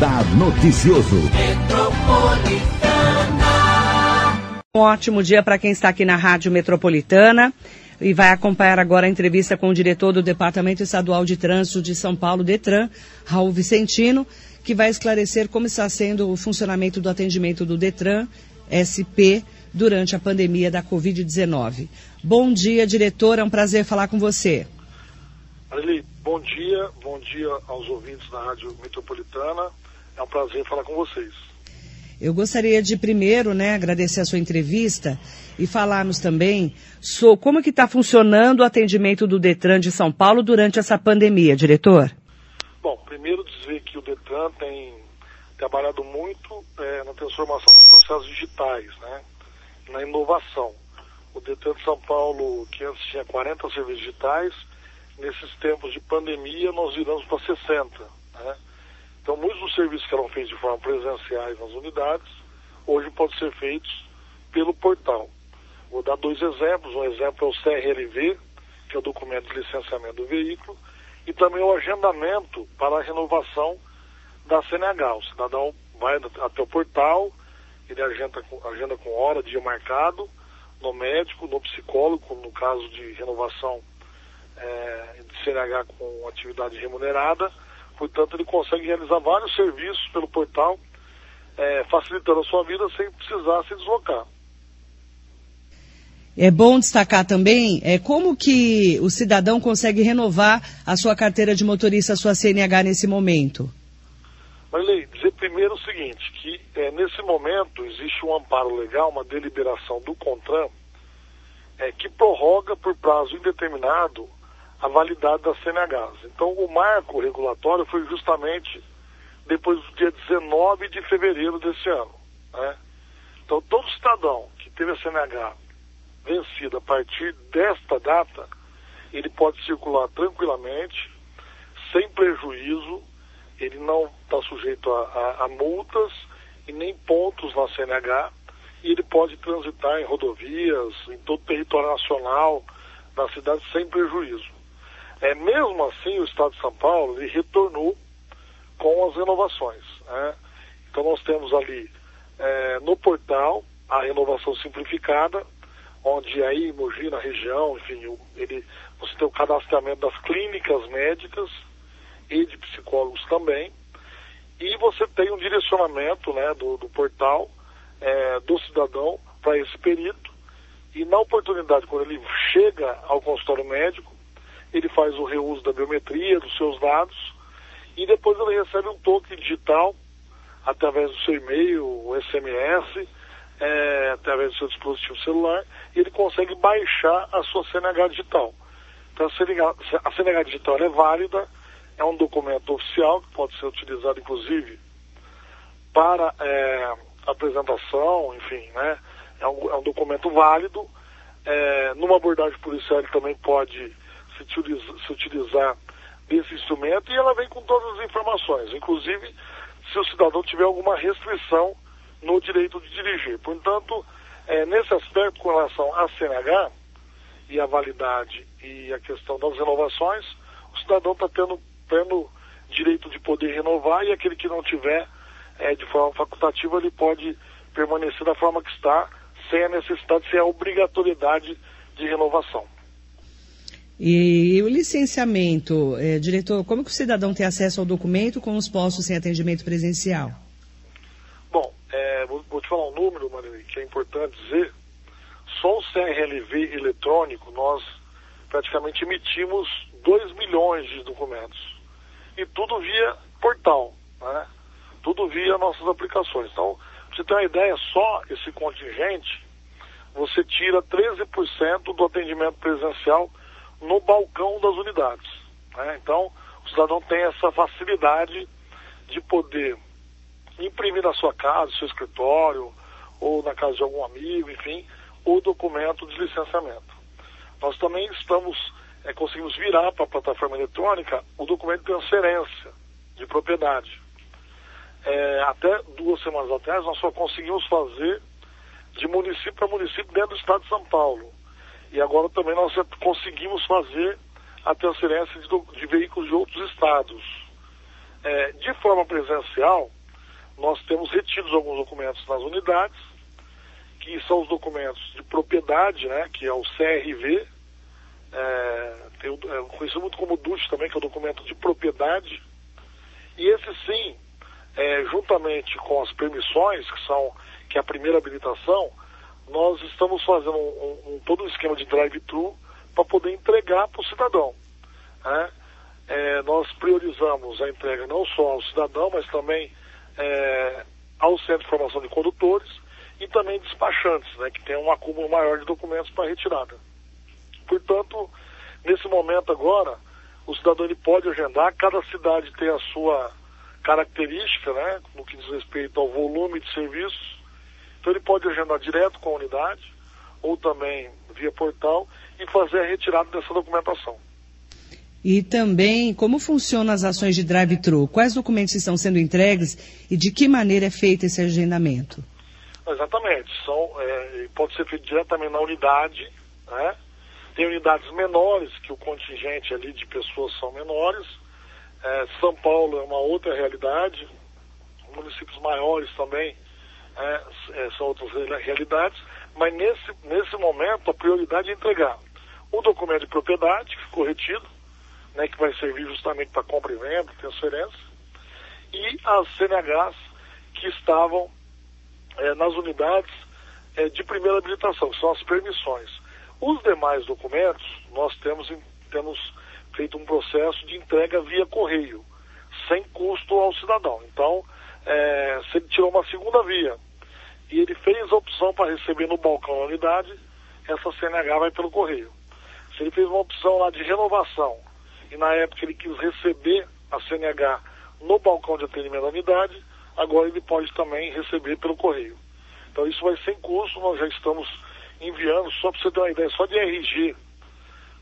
Radar Noticioso. Um ótimo dia para quem está aqui na Rádio Metropolitana e vai acompanhar agora a entrevista com o diretor do Departamento Estadual de Trânsito de São Paulo, Detran, Raul Vicentino, que vai esclarecer como está sendo o funcionamento do atendimento do Detran SP durante a pandemia da Covid-19. Bom dia, diretor, é um prazer falar com você. Areli, bom dia, bom dia aos ouvintes da Rádio Metropolitana. É um prazer falar com vocês. Eu gostaria de primeiro, né, agradecer a sua entrevista e falarmos também sobre como que está funcionando o atendimento do Detran de São Paulo durante essa pandemia, diretor. Bom, primeiro dizer que o Detran tem trabalhado muito é, na transformação dos processos digitais, né, na inovação. O Detran de São Paulo, que antes tinha 40 serviços digitais, nesses tempos de pandemia nós viramos para 60, né? Então, muitos dos serviços que eram feitos de forma presenciais nas unidades, hoje podem ser feitos pelo portal. Vou dar dois exemplos. Um exemplo é o CRLV, que é o documento de licenciamento do veículo, e também o agendamento para a renovação da CNH. O cidadão vai até o portal, ele agenda com, agenda com hora, dia marcado, no médico, no psicólogo, no caso de renovação é, de CNH com atividade remunerada, Portanto, ele consegue realizar vários serviços pelo portal, é, facilitando a sua vida sem precisar se deslocar. É bom destacar também é, como que o cidadão consegue renovar a sua carteira de motorista, a sua CNH nesse momento. Marley, dizer primeiro o seguinte, que é, nesse momento existe um amparo legal, uma deliberação do CONTRAN, é, que prorroga por prazo indeterminado a validade das CNHs. Então, o marco regulatório foi justamente depois do dia 19 de fevereiro desse ano. Né? Então, todo cidadão que teve a CNH vencida a partir desta data, ele pode circular tranquilamente, sem prejuízo, ele não está sujeito a, a, a multas e nem pontos na CNH, e ele pode transitar em rodovias, em todo o território nacional, na cidade, sem prejuízo. É, mesmo assim, o Estado de São Paulo retornou com as renovações. Né? Então, nós temos ali é, no portal a renovação simplificada, onde aí, Mogi, na região, enfim, ele, você tem o cadastramento das clínicas médicas e de psicólogos também, e você tem um direcionamento né, do, do portal é, do cidadão para esse perito, e na oportunidade, quando ele chega ao consultório médico, ele faz o reuso da biometria, dos seus dados, e depois ele recebe um token digital através do seu e-mail, o SMS, é, através do seu dispositivo celular, e ele consegue baixar a sua CNH digital. Então a CNH, a CNH digital é válida, é um documento oficial que pode ser utilizado inclusive para é, apresentação, enfim, né? É um, é um documento válido. É, numa abordagem policial ele também pode se, se utilizar desse instrumento e ela vem com todas as informações, inclusive se o cidadão tiver alguma restrição no direito de dirigir. Portanto, é, nesse aspecto, com relação à CNH e a validade e a questão das renovações, o cidadão está tendo direito de poder renovar e aquele que não tiver é, de forma facultativa, ele pode permanecer da forma que está, sem a necessidade, sem a obrigatoriedade de renovação. E o licenciamento, é, diretor, como que o cidadão tem acesso ao documento com os postos sem atendimento presencial? Bom, é, vou, vou, te falar um número, Maria, que é importante dizer. Só o CRLV eletrônico, nós praticamente emitimos 2 milhões de documentos. E tudo via portal, né? Tudo via nossas aplicações. Então, pra você ter uma ideia, só esse contingente, você tira 13% do atendimento presencial no balcão das unidades. Né? Então, o cidadão tem essa facilidade de poder imprimir na sua casa, no seu escritório, ou na casa de algum amigo, enfim, o documento de licenciamento. Nós também estamos, é, conseguimos virar para a plataforma eletrônica o documento de transferência de propriedade. É, até duas semanas atrás, nós só conseguimos fazer de município para município dentro do estado de São Paulo. E agora também nós conseguimos fazer a transferência de, de veículos de outros estados. É, de forma presencial, nós temos retidos alguns documentos nas unidades, que são os documentos de propriedade, né, que é o CRV, é, tem, é, conhecido muito como DUT também, que é o documento de propriedade, e esse sim, é, juntamente com as permissões, que são que é a primeira habilitação, nós estamos fazendo um, um, todo um esquema de drive-thru para poder entregar para o cidadão. Né? É, nós priorizamos a entrega não só ao cidadão, mas também é, ao Centro de Formação de Condutores e também despachantes, né, que tem um acúmulo maior de documentos para retirada. Portanto, nesse momento agora, o cidadão ele pode agendar, cada cidade tem a sua característica, né, no que diz respeito ao volume de serviços, então ele pode agendar direto com a unidade ou também via portal e fazer a retirada dessa documentação. E também como funcionam as ações de drive-thru? Quais documentos estão sendo entregues e de que maneira é feito esse agendamento? Exatamente. São, é, pode ser feito diretamente na unidade, né? Tem unidades menores, que o contingente ali de pessoas são menores. É, São Paulo é uma outra realidade. Municípios maiores também é, é, são outras realidades. Mas nesse, nesse momento a prioridade é entregar o documento de propriedade, que ficou retido, né, que vai servir justamente para compra e venda, transferência, e as CNHs que estavam é, nas unidades é, de primeira habilitação, que são as permissões. Os demais documentos, nós temos, temos feito um processo de entrega via correio, sem custo ao cidadão. Então, é, se ele tirou uma segunda via e ele fez a opção para receber no balcão da unidade, essa CNH vai pelo correio. Se ele fez uma opção lá de renovação e na época ele quis receber a CNH no balcão de atendimento da unidade, agora ele pode também receber pelo correio. Então isso vai sem custo, nós já estamos enviando, só para você ter uma ideia, só de RG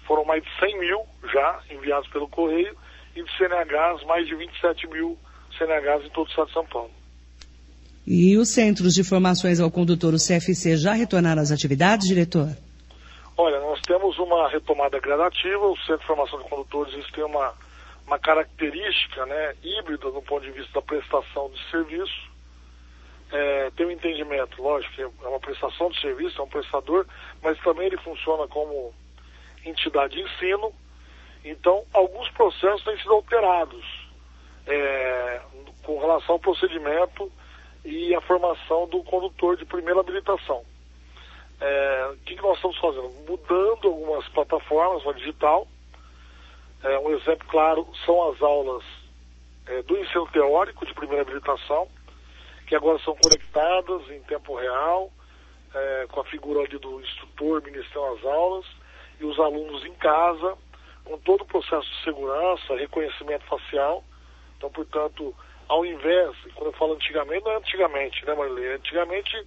foram mais de 100 mil já enviados pelo correio e de CNHs mais de 27 mil CNHs em todo o estado de São Paulo. E os centros de formações ao condutor, o CFC, já retornaram às atividades, diretor? Olha, nós temos uma retomada gradativa, o Centro de Formação de Condutores tem uma, uma característica né, híbrida do ponto de vista da prestação de serviço. É, tem um entendimento, lógico, que é uma prestação de serviço, é um prestador, mas também ele funciona como entidade de ensino. Então, alguns processos têm sido alterados é, com relação ao procedimento e a formação do condutor de primeira habilitação. É, o que, nós estamos fazendo? Mudando algumas plataformas no digital. É, um exemplo claro são as aulas é, do ensino teórico de primeira habilitação, que agora são conectadas em tempo real, é, com a figura ali do instrutor ministrando as aulas, e os alunos em casa, com todo o processo de segurança, reconhecimento facial. Então, portanto, ao invés, quando eu falo antigamente, não é antigamente, né, Marilene? Antigamente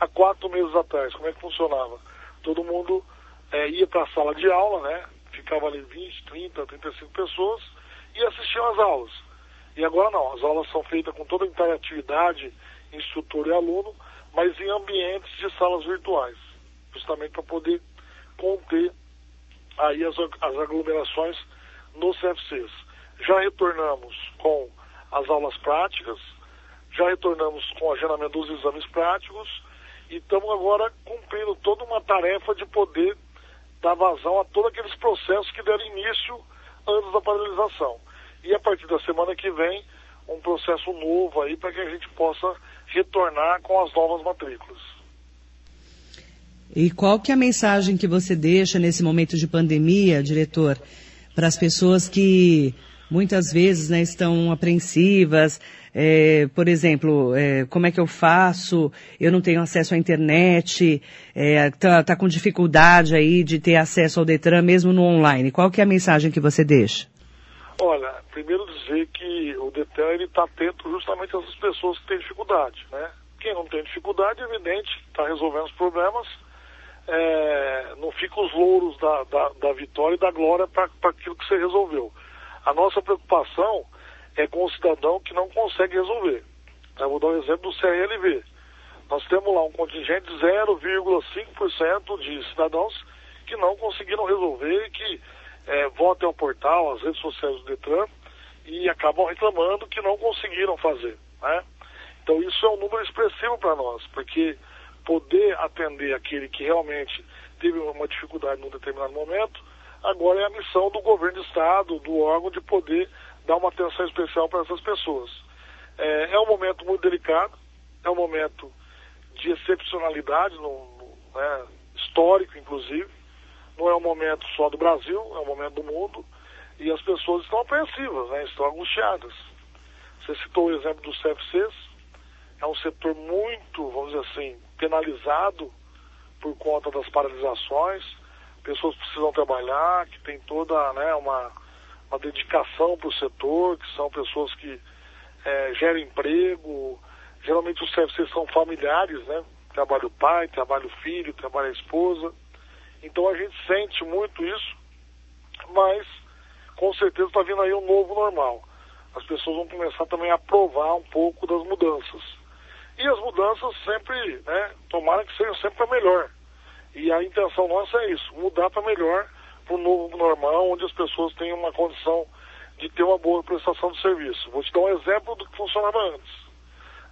há quatro meses atrás. Como é que funcionava? Todo mundo é, ia para a sala de aula, né? Ficava ali 20, 30, 35 pessoas e assistiam às aulas. E agora não, as aulas são feitas com toda a interatividade, instrutor e aluno, mas em ambientes de salas virtuais, justamente para poder conter aí as, as aglomerações nos CFCs. Já retornamos com as aulas práticas, já retornamos com o agendamento dos exames práticos e estamos agora cumprindo toda uma tarefa de poder dar vazão a todos aqueles processos que deram início antes da paralisação. E a partir da semana que vem, um processo novo aí para que a gente possa retornar com as novas matrículas. E qual que é a mensagem que você deixa nesse momento de pandemia, diretor, para as pessoas que muitas vezes né, estão apreensivas, é, por exemplo, é, como é que eu faço? Eu não tenho acesso à internet, está é, tá com dificuldade aí de ter acesso ao Detran mesmo no online. Qual que é a mensagem que você deixa? Olha, primeiro dizer que o Detran está atento justamente a essas pessoas que têm dificuldade, né? Quem não tem dificuldade, evidente, está resolvendo os problemas, é, não fica os louros da, da, da vitória e da glória para aquilo que você resolveu. A nossa preocupação é com o cidadão que não consegue resolver. Eu vou dar um exemplo do CRLV. Nós temos lá um contingente de 0,5% de cidadãos que não conseguiram resolver, que é, votem ao portal, às redes sociais do Detran, e acabam reclamando que não conseguiram fazer. Né? Então isso é um número expressivo para nós, porque poder atender aquele que realmente teve uma dificuldade num determinado momento, agora é a missão do governo do Estado, do órgão, de poder dar uma atenção especial para essas pessoas. É, é, um momento muito delicado, é um momento de excepcionalidade, no, no, né, histórico inclusive, não é um momento só do Brasil, é um momento do mundo, e as pessoas estão apreensivas, né, estão angustiadas. Você citou o exemplo dos CFCs, é um setor muito, vamos dizer assim, penalizado por conta das paralisações. Pessoas precisam trabalhar, que tem toda né, uma, uma dedicação para o setor, que são pessoas que é, geram emprego. Geralmente os CFCs são familiares, né? Trabalha o pai, trabalha o filho, trabalha a esposa. Então a gente sente muito isso, mas com certeza está vindo aí um novo normal. As pessoas vão começar também a provar um pouco das mudanças. E as mudanças sempre, né, tomara que sejam sempre para melhor. E a intenção nossa é isso, mudar para melhor, para um novo normal, onde as pessoas tenham uma condição de ter uma boa prestação de serviço. Vou te dar um exemplo do que funcionava antes.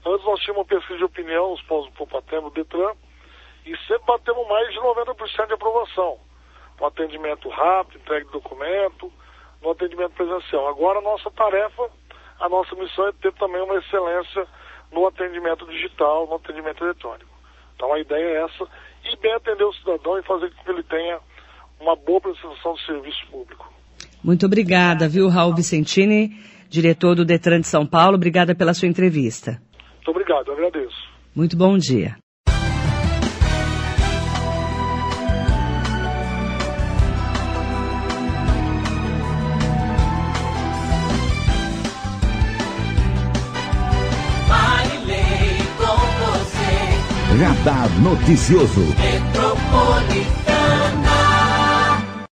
Antes nós tínhamos uma pesquisa de opinião, os pós do Popatem, Detran, e sempre batemos mais de 90% de aprovação. No atendimento rápido, entregue de documento, no atendimento presencial. Agora a nossa tarefa, a nossa missão é ter também uma excelência no atendimento digital, no atendimento eletrônico. Então a ideia é essa, e bem atender o cidadão e fazer com que ele tenha uma boa prestação de serviço público. Muito obrigada, viu, Raul Vicentini, diretor do Detran de São Paulo. Obrigada pela sua entrevista. Muito obrigado, eu agradeço. Muito bom dia. Radar Noticioso.